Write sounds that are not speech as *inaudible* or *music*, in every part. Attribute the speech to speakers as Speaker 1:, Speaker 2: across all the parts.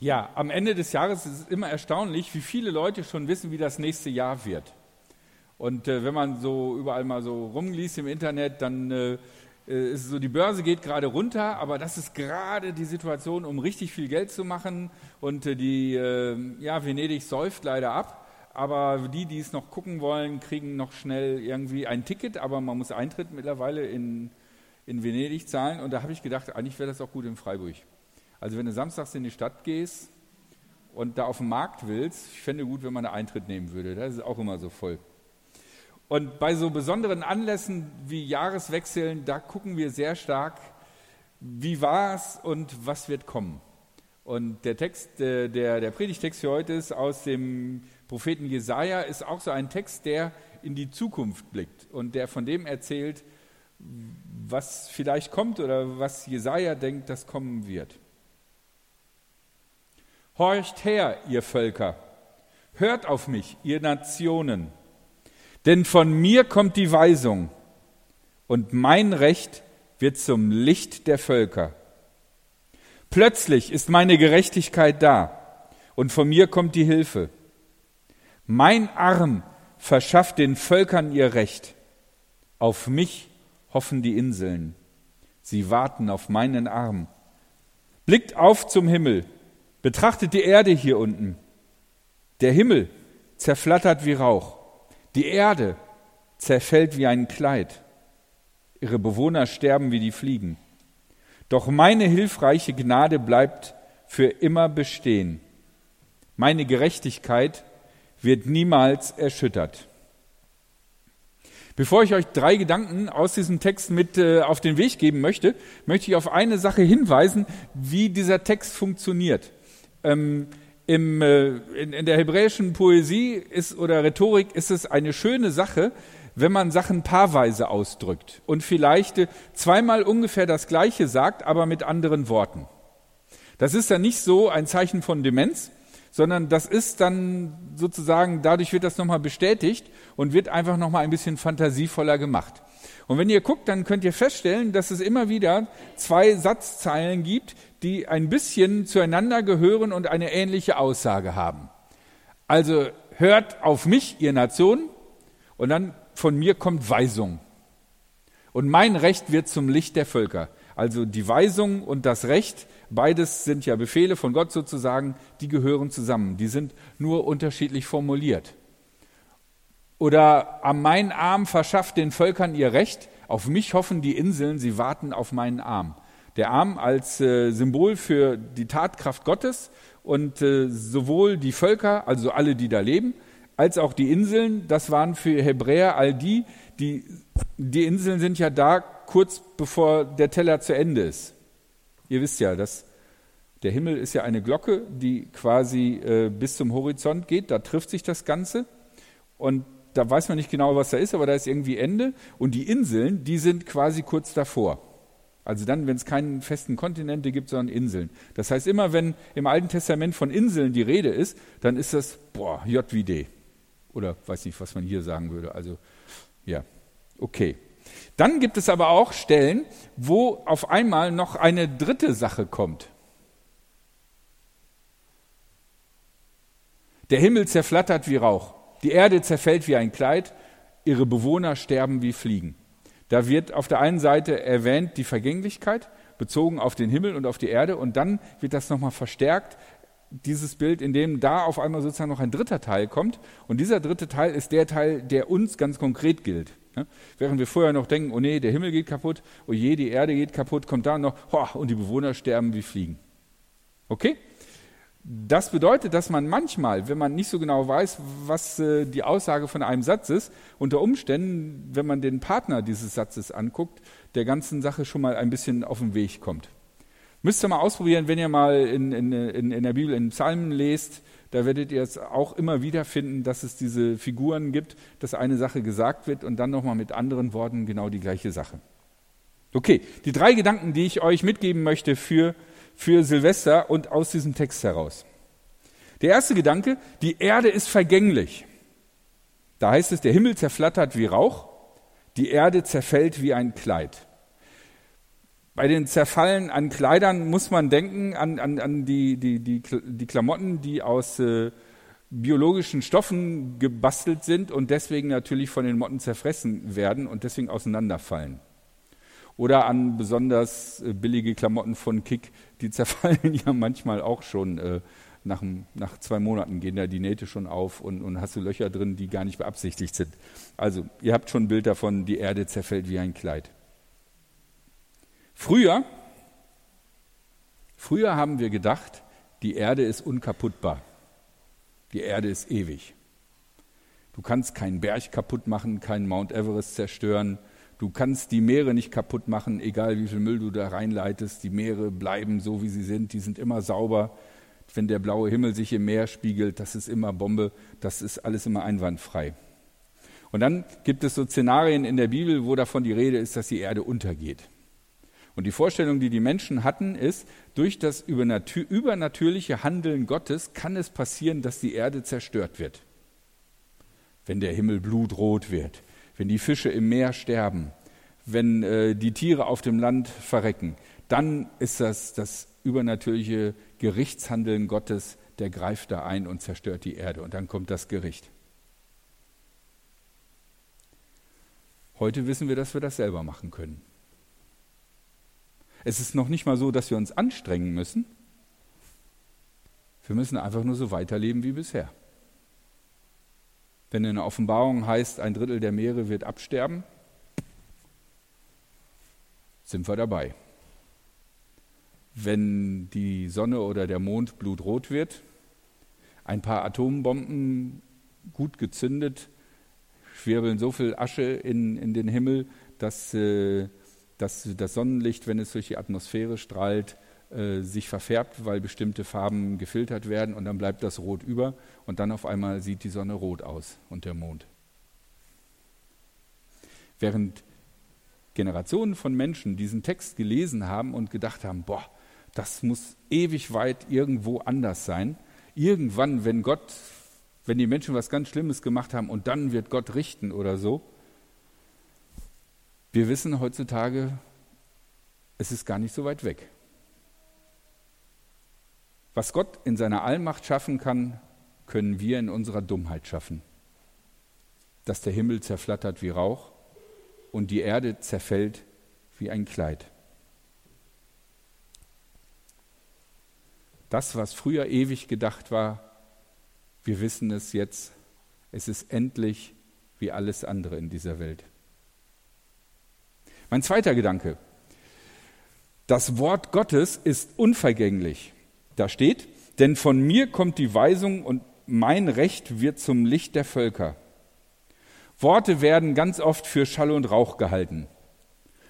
Speaker 1: Ja, am Ende des Jahres ist es immer erstaunlich, wie viele Leute schon wissen, wie das nächste Jahr wird. Und äh, wenn man so überall mal so rumliest im Internet, dann äh, äh, ist so, die Börse geht gerade runter, aber das ist gerade die Situation, um richtig viel Geld zu machen. Und äh, die, äh, ja, Venedig säuft leider ab. Aber die, die es noch gucken wollen, kriegen noch schnell irgendwie ein Ticket, aber man muss Eintritt mittlerweile in, in Venedig zahlen. Und da habe ich gedacht, eigentlich wäre das auch gut in Freiburg. Also wenn du samstags in die Stadt gehst und da auf den Markt willst, ich fände gut, wenn man einen Eintritt nehmen würde. Das ist auch immer so voll. Und bei so besonderen Anlässen wie Jahreswechseln, da gucken wir sehr stark, wie war es und was wird kommen. Und der Text, der, der Predigtext für heute ist aus dem Propheten Jesaja, ist auch so ein Text, der in die Zukunft blickt und der von dem erzählt, was vielleicht kommt oder was Jesaja denkt, das kommen wird. Horcht her, ihr Völker, hört auf mich, ihr Nationen, denn von mir kommt die Weisung und mein Recht wird zum Licht der Völker. Plötzlich ist meine Gerechtigkeit da und von mir kommt die Hilfe. Mein Arm verschafft den Völkern ihr Recht. Auf mich hoffen die Inseln. Sie warten auf meinen Arm. Blickt auf zum Himmel Betrachtet die Erde hier unten. Der Himmel zerflattert wie Rauch. Die Erde zerfällt wie ein Kleid. Ihre Bewohner sterben wie die Fliegen. Doch meine hilfreiche Gnade bleibt für immer bestehen. Meine Gerechtigkeit wird niemals erschüttert. Bevor ich euch drei Gedanken aus diesem Text mit äh, auf den Weg geben möchte, möchte ich auf eine Sache hinweisen, wie dieser Text funktioniert. Ähm, im, äh, in, in der hebräischen Poesie ist, oder Rhetorik ist es eine schöne Sache, wenn man Sachen paarweise ausdrückt und vielleicht äh, zweimal ungefähr das Gleiche sagt, aber mit anderen Worten. Das ist dann nicht so ein Zeichen von Demenz, sondern das ist dann sozusagen, dadurch wird das nochmal bestätigt und wird einfach nochmal ein bisschen fantasievoller gemacht. Und wenn ihr guckt, dann könnt ihr feststellen, dass es immer wieder zwei Satzzeilen gibt, die ein bisschen zueinander gehören und eine ähnliche Aussage haben. Also hört auf mich, ihr Nation, und dann von mir kommt Weisung. Und mein Recht wird zum Licht der Völker. Also die Weisung und das Recht, beides sind ja Befehle von Gott sozusagen, die gehören zusammen. Die sind nur unterschiedlich formuliert. Oder am meinen Arm verschafft den Völkern ihr Recht, auf mich hoffen die Inseln, sie warten auf meinen Arm. Der Arm als äh, Symbol für die Tatkraft Gottes und äh, sowohl die Völker, also alle, die da leben, als auch die Inseln, das waren für Hebräer all die, die, die Inseln sind ja da kurz bevor der Teller zu Ende ist. Ihr wisst ja, dass der Himmel ist ja eine Glocke, die quasi äh, bis zum Horizont geht, da trifft sich das Ganze. Und da weiß man nicht genau, was da ist, aber da ist irgendwie Ende. Und die Inseln, die sind quasi kurz davor. Also dann, wenn es keinen festen Kontinente gibt, sondern Inseln. Das heißt, immer wenn im Alten Testament von Inseln die Rede ist, dann ist das, boah, J wie D. Oder weiß nicht, was man hier sagen würde. Also, ja, okay. Dann gibt es aber auch Stellen, wo auf einmal noch eine dritte Sache kommt. Der Himmel zerflattert wie Rauch. Die Erde zerfällt wie ein Kleid, ihre Bewohner sterben wie Fliegen. Da wird auf der einen Seite erwähnt die Vergänglichkeit, bezogen auf den Himmel und auf die Erde, und dann wird das nochmal verstärkt, dieses Bild, in dem da auf einmal sozusagen noch ein dritter Teil kommt. Und dieser dritte Teil ist der Teil, der uns ganz konkret gilt. Während wir vorher noch denken, oh nee, der Himmel geht kaputt, oh je, die Erde geht kaputt, kommt da noch, oh, und die Bewohner sterben wie Fliegen. Okay? Das bedeutet, dass man manchmal, wenn man nicht so genau weiß, was äh, die Aussage von einem Satz ist, unter Umständen, wenn man den Partner dieses Satzes anguckt, der ganzen Sache schon mal ein bisschen auf den Weg kommt. Müsst ihr mal ausprobieren, wenn ihr mal in, in, in, in der Bibel in Psalmen lest, da werdet ihr es auch immer wieder finden, dass es diese Figuren gibt, dass eine Sache gesagt wird und dann nochmal mit anderen Worten genau die gleiche Sache. Okay, die drei Gedanken, die ich euch mitgeben möchte für für Silvester und aus diesem Text heraus. Der erste Gedanke, die Erde ist vergänglich. Da heißt es, der Himmel zerflattert wie Rauch, die Erde zerfällt wie ein Kleid. Bei den Zerfallen an Kleidern muss man denken an, an, an die, die, die, die Klamotten, die aus äh, biologischen Stoffen gebastelt sind und deswegen natürlich von den Motten zerfressen werden und deswegen auseinanderfallen. Oder an besonders äh, billige Klamotten von Kick, die zerfallen *laughs* ja manchmal auch schon. Äh, nach, nach, zwei Monaten gehen da die Nähte schon auf und, und hast du Löcher drin, die gar nicht beabsichtigt sind. Also, ihr habt schon ein Bild davon, die Erde zerfällt wie ein Kleid. Früher, früher haben wir gedacht, die Erde ist unkaputtbar. Die Erde ist ewig. Du kannst keinen Berg kaputt machen, keinen Mount Everest zerstören. Du kannst die Meere nicht kaputt machen, egal wie viel Müll du da reinleitest. Die Meere bleiben so, wie sie sind. Die sind immer sauber. Wenn der blaue Himmel sich im Meer spiegelt, das ist immer Bombe. Das ist alles immer einwandfrei. Und dann gibt es so Szenarien in der Bibel, wo davon die Rede ist, dass die Erde untergeht. Und die Vorstellung, die die Menschen hatten, ist, durch das übernatürliche Handeln Gottes kann es passieren, dass die Erde zerstört wird. Wenn der Himmel blutrot wird, wenn die Fische im Meer sterben, wenn äh, die Tiere auf dem Land verrecken, dann ist das das übernatürliche Gerichtshandeln Gottes, der greift da ein und zerstört die Erde. Und dann kommt das Gericht. Heute wissen wir, dass wir das selber machen können. Es ist noch nicht mal so, dass wir uns anstrengen müssen. Wir müssen einfach nur so weiterleben wie bisher. Wenn in der Offenbarung heißt, ein Drittel der Meere wird absterben, sind wir dabei. Wenn die Sonne oder der Mond blutrot wird, ein paar Atombomben gut gezündet, schwirbeln so viel Asche in, in den Himmel, dass äh, dass das Sonnenlicht, wenn es durch die Atmosphäre strahlt, äh, sich verfärbt, weil bestimmte Farben gefiltert werden und dann bleibt das Rot über und dann auf einmal sieht die Sonne rot aus und der Mond. Während Generationen von Menschen diesen Text gelesen haben und gedacht haben, boah, das muss ewig weit irgendwo anders sein. Irgendwann, wenn Gott, wenn die Menschen was ganz Schlimmes gemacht haben und dann wird Gott richten oder so, wir wissen heutzutage, es ist gar nicht so weit weg. Was Gott in seiner Allmacht schaffen kann, können wir in unserer Dummheit schaffen. Dass der Himmel zerflattert wie Rauch und die Erde zerfällt wie ein Kleid. Das, was früher ewig gedacht war, wir wissen es jetzt, es ist endlich wie alles andere in dieser Welt. Mein zweiter Gedanke. Das Wort Gottes ist unvergänglich. Da steht, denn von mir kommt die Weisung und mein Recht wird zum Licht der Völker. Worte werden ganz oft für Schall und Rauch gehalten.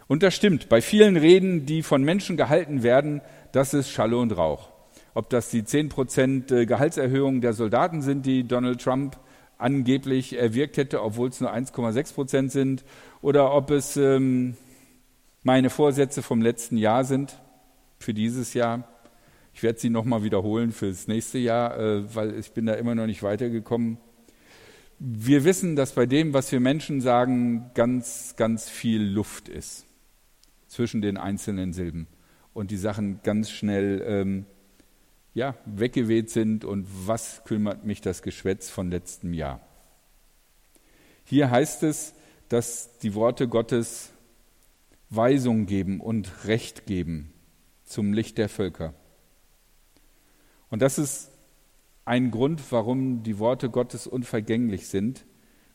Speaker 1: Und das stimmt, bei vielen Reden, die von Menschen gehalten werden, das ist Schall und Rauch. Ob das die 10% äh, Gehaltserhöhung der Soldaten sind, die Donald Trump angeblich erwirkt hätte, obwohl es nur 1,6 Prozent sind, oder ob es ähm, meine Vorsätze vom letzten Jahr sind, für dieses Jahr. Ich werde sie nochmal wiederholen für das nächste Jahr, äh, weil ich bin da immer noch nicht weitergekommen. Wir wissen, dass bei dem, was wir Menschen sagen, ganz, ganz viel Luft ist zwischen den einzelnen Silben und die Sachen ganz schnell ähm, ja, weggeweht sind und was kümmert mich das Geschwätz von letztem Jahr. Hier heißt es, dass die Worte Gottes Weisung geben und Recht geben zum Licht der Völker. Und das ist ein Grund, warum die Worte Gottes unvergänglich sind,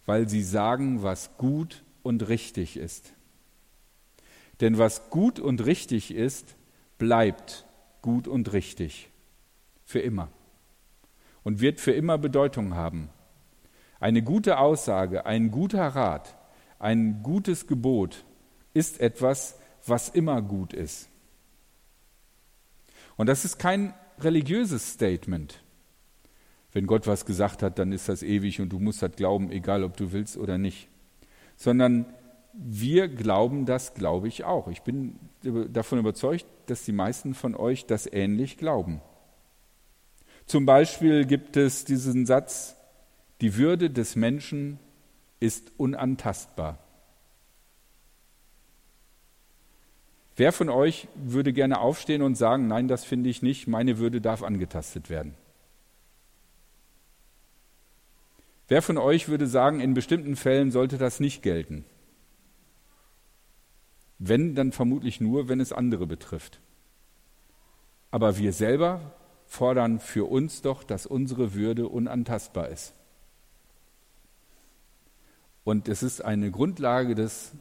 Speaker 1: weil sie sagen, was gut und richtig ist. Denn was gut und richtig ist, bleibt gut und richtig. Für immer. Und wird für immer Bedeutung haben. Eine gute Aussage, ein guter Rat, ein gutes Gebot ist etwas, was immer gut ist. Und das ist kein religiöses Statement. Wenn Gott was gesagt hat, dann ist das ewig und du musst das glauben, egal ob du willst oder nicht. Sondern wir glauben das, glaube ich auch. Ich bin davon überzeugt, dass die meisten von euch das ähnlich glauben. Zum Beispiel gibt es diesen Satz, die Würde des Menschen ist unantastbar. Wer von euch würde gerne aufstehen und sagen, nein, das finde ich nicht, meine Würde darf angetastet werden? Wer von euch würde sagen, in bestimmten Fällen sollte das nicht gelten? Wenn, dann vermutlich nur, wenn es andere betrifft. Aber wir selber fordern für uns doch, dass unsere Würde unantastbar ist. Und es ist eine Grundlage des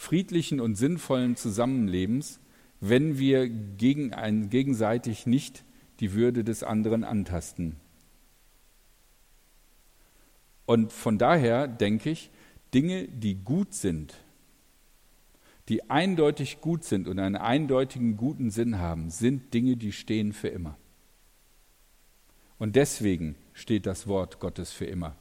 Speaker 1: friedlichen und sinnvollen Zusammenlebens, wenn wir gegen ein, gegenseitig nicht die Würde des anderen antasten. Und von daher denke ich, Dinge, die gut sind, die eindeutig gut sind und einen eindeutigen guten Sinn haben, sind Dinge, die stehen für immer. Und deswegen steht das Wort Gottes für immer.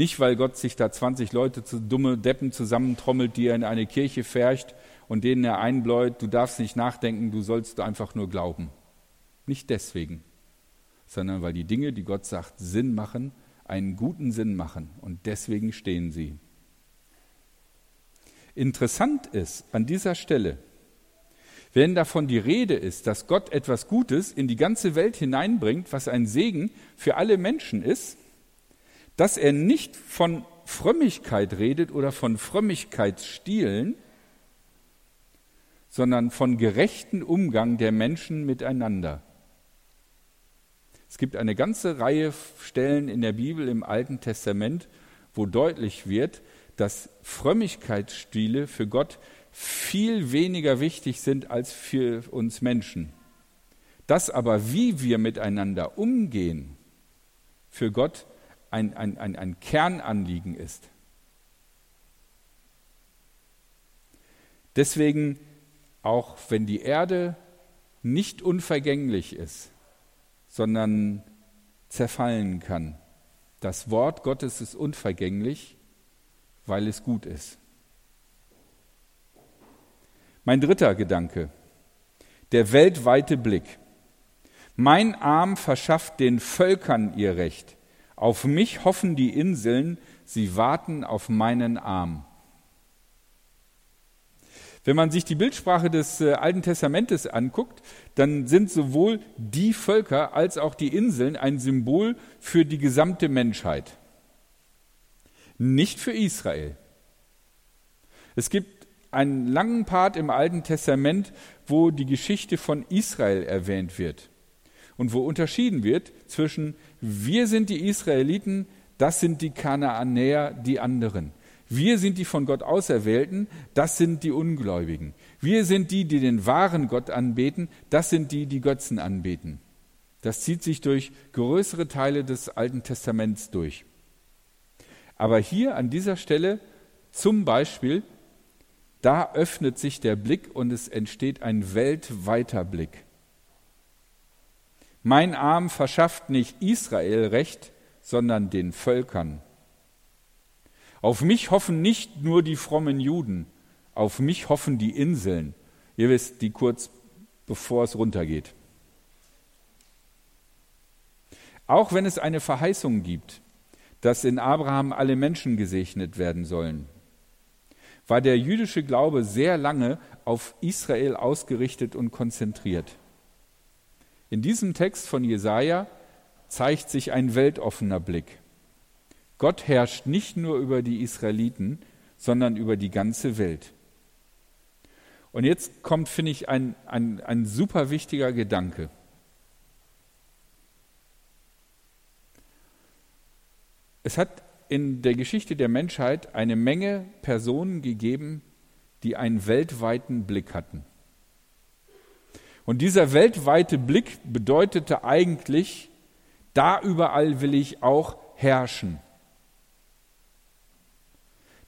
Speaker 1: Nicht, weil Gott sich da 20 Leute zu dumme Deppen zusammentrommelt, die er in eine Kirche färcht und denen er einbläut, du darfst nicht nachdenken, du sollst einfach nur glauben. Nicht deswegen, sondern weil die Dinge, die Gott sagt, Sinn machen, einen guten Sinn machen und deswegen stehen sie. Interessant ist an dieser Stelle, wenn davon die Rede ist, dass Gott etwas Gutes in die ganze Welt hineinbringt, was ein Segen für alle Menschen ist, dass er nicht von Frömmigkeit redet oder von Frömmigkeitsstilen, sondern von gerechten Umgang der Menschen miteinander. Es gibt eine ganze Reihe Stellen in der Bibel im Alten Testament, wo deutlich wird, dass Frömmigkeitsstile für Gott viel weniger wichtig sind als für uns Menschen. Dass aber, wie wir miteinander umgehen, für Gott ein, ein, ein, ein Kernanliegen ist. Deswegen, auch wenn die Erde nicht unvergänglich ist, sondern zerfallen kann, das Wort Gottes ist unvergänglich weil es gut ist. Mein dritter Gedanke, der weltweite Blick. Mein Arm verschafft den Völkern ihr Recht. Auf mich hoffen die Inseln, sie warten auf meinen Arm. Wenn man sich die Bildsprache des äh, Alten Testamentes anguckt, dann sind sowohl die Völker als auch die Inseln ein Symbol für die gesamte Menschheit nicht für Israel. Es gibt einen langen Part im Alten Testament, wo die Geschichte von Israel erwähnt wird und wo unterschieden wird zwischen wir sind die Israeliten, das sind die Kanaanäer, die anderen. Wir sind die von Gott Auserwählten, das sind die Ungläubigen. Wir sind die, die den wahren Gott anbeten, das sind die, die Götzen anbeten. Das zieht sich durch größere Teile des Alten Testaments durch. Aber hier an dieser Stelle zum Beispiel, da öffnet sich der Blick und es entsteht ein weltweiter Blick. Mein Arm verschafft nicht Israel Recht, sondern den Völkern. Auf mich hoffen nicht nur die frommen Juden, auf mich hoffen die Inseln. Ihr wisst, die kurz bevor es runtergeht. Auch wenn es eine Verheißung gibt, dass in Abraham alle Menschen gesegnet werden sollen, war der jüdische Glaube sehr lange auf Israel ausgerichtet und konzentriert. In diesem Text von Jesaja zeigt sich ein weltoffener Blick. Gott herrscht nicht nur über die Israeliten, sondern über die ganze Welt. Und jetzt kommt, finde ich, ein, ein, ein super wichtiger Gedanke. Es hat in der Geschichte der Menschheit eine Menge Personen gegeben, die einen weltweiten Blick hatten. Und dieser weltweite Blick bedeutete eigentlich, da überall will ich auch herrschen.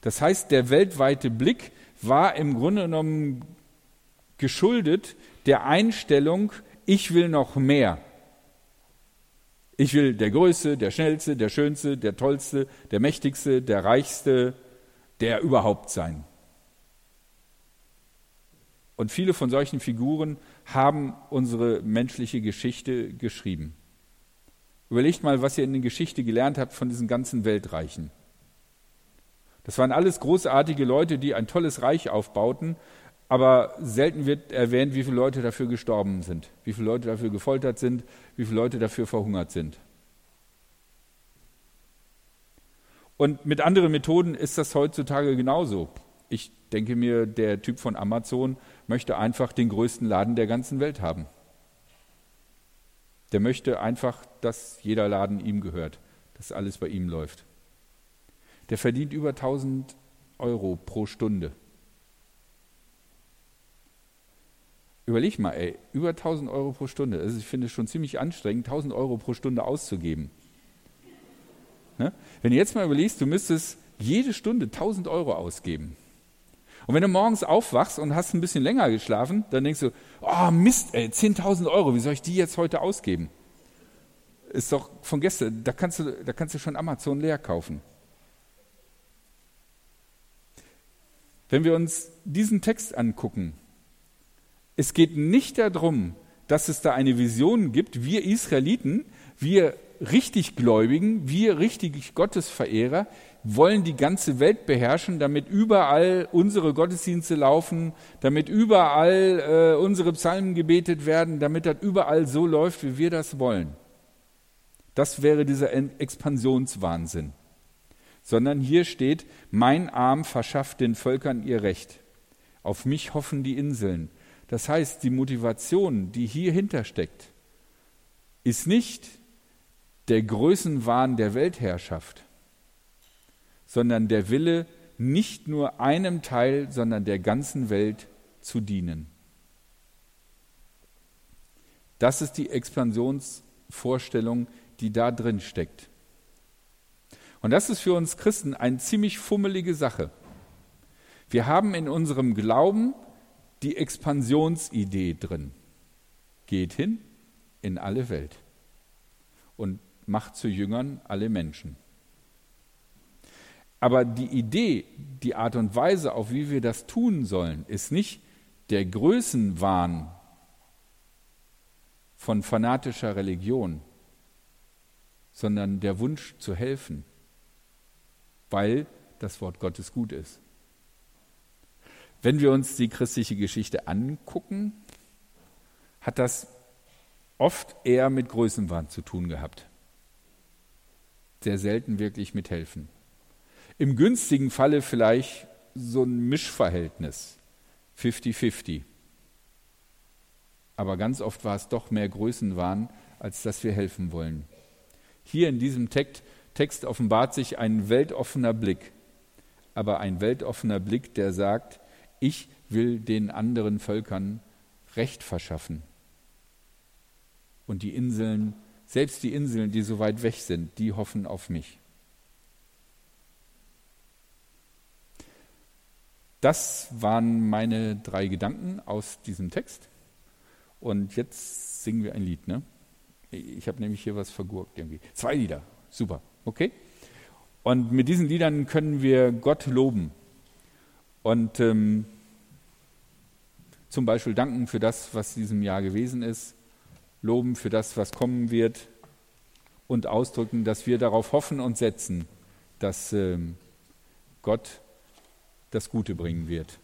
Speaker 1: Das heißt, der weltweite Blick war im Grunde genommen geschuldet der Einstellung, ich will noch mehr. Ich will der Größte, der Schnellste, der Schönste, der Tollste, der Mächtigste, der Reichste, der überhaupt sein. Und viele von solchen Figuren haben unsere menschliche Geschichte geschrieben. Überlegt mal, was ihr in der Geschichte gelernt habt von diesen ganzen Weltreichen. Das waren alles großartige Leute, die ein tolles Reich aufbauten, aber selten wird erwähnt, wie viele Leute dafür gestorben sind, wie viele Leute dafür gefoltert sind, wie viele Leute dafür verhungert sind. Und mit anderen Methoden ist das heutzutage genauso. Ich denke mir, der Typ von Amazon möchte einfach den größten Laden der ganzen Welt haben. Der möchte einfach, dass jeder Laden ihm gehört, dass alles bei ihm läuft. Der verdient über 1000 Euro pro Stunde. Überleg mal, ey, über 1000 Euro pro Stunde. Also ich finde es schon ziemlich anstrengend, 1000 Euro pro Stunde auszugeben. Ne? Wenn du jetzt mal überlegst, du müsstest jede Stunde 1000 Euro ausgeben. Und wenn du morgens aufwachst und hast ein bisschen länger geschlafen, dann denkst du, oh Mist, ey, 10.000 Euro, wie soll ich die jetzt heute ausgeben? Ist doch von gestern, da kannst du, da kannst du schon Amazon leer kaufen. Wenn wir uns diesen Text angucken, es geht nicht darum, dass es da eine Vision gibt, wir Israeliten, wir richtig Gläubigen, wir richtig Gottesverehrer wollen die ganze Welt beherrschen, damit überall unsere Gottesdienste laufen, damit überall äh, unsere Psalmen gebetet werden, damit das überall so läuft, wie wir das wollen. Das wäre dieser Expansionswahnsinn. Sondern hier steht, mein Arm verschafft den Völkern ihr Recht. Auf mich hoffen die Inseln. Das heißt, die Motivation, die hier hintersteckt, ist nicht der Größenwahn der Weltherrschaft, sondern der Wille, nicht nur einem Teil, sondern der ganzen Welt zu dienen. Das ist die Expansionsvorstellung, die da drin steckt. Und das ist für uns Christen eine ziemlich fummelige Sache. Wir haben in unserem Glauben die Expansionsidee drin. Geht hin in alle Welt und macht zu Jüngern alle Menschen. Aber die Idee, die Art und Weise, auf wie wir das tun sollen, ist nicht der Größenwahn von fanatischer Religion, sondern der Wunsch zu helfen, weil das Wort Gottes gut ist. Wenn wir uns die christliche Geschichte angucken, hat das oft eher mit Größenwahn zu tun gehabt. Sehr selten wirklich mit Helfen. Im günstigen Falle vielleicht so ein Mischverhältnis, 50-50. Aber ganz oft war es doch mehr Größenwahn, als dass wir helfen wollen. Hier in diesem Text offenbart sich ein weltoffener Blick, aber ein weltoffener Blick, der sagt, ich will den anderen Völkern Recht verschaffen. Und die Inseln, selbst die Inseln, die so weit weg sind, die hoffen auf mich. Das waren meine drei Gedanken aus diesem Text. Und jetzt singen wir ein Lied. Ne? Ich habe nämlich hier was vergurkt irgendwie. Zwei Lieder. Super. Okay? Und mit diesen Liedern können wir Gott loben. Und ähm, zum Beispiel danken für das, was diesem Jahr gewesen ist, loben für das, was kommen wird und ausdrücken, dass wir darauf hoffen und setzen, dass ähm, Gott das Gute bringen wird.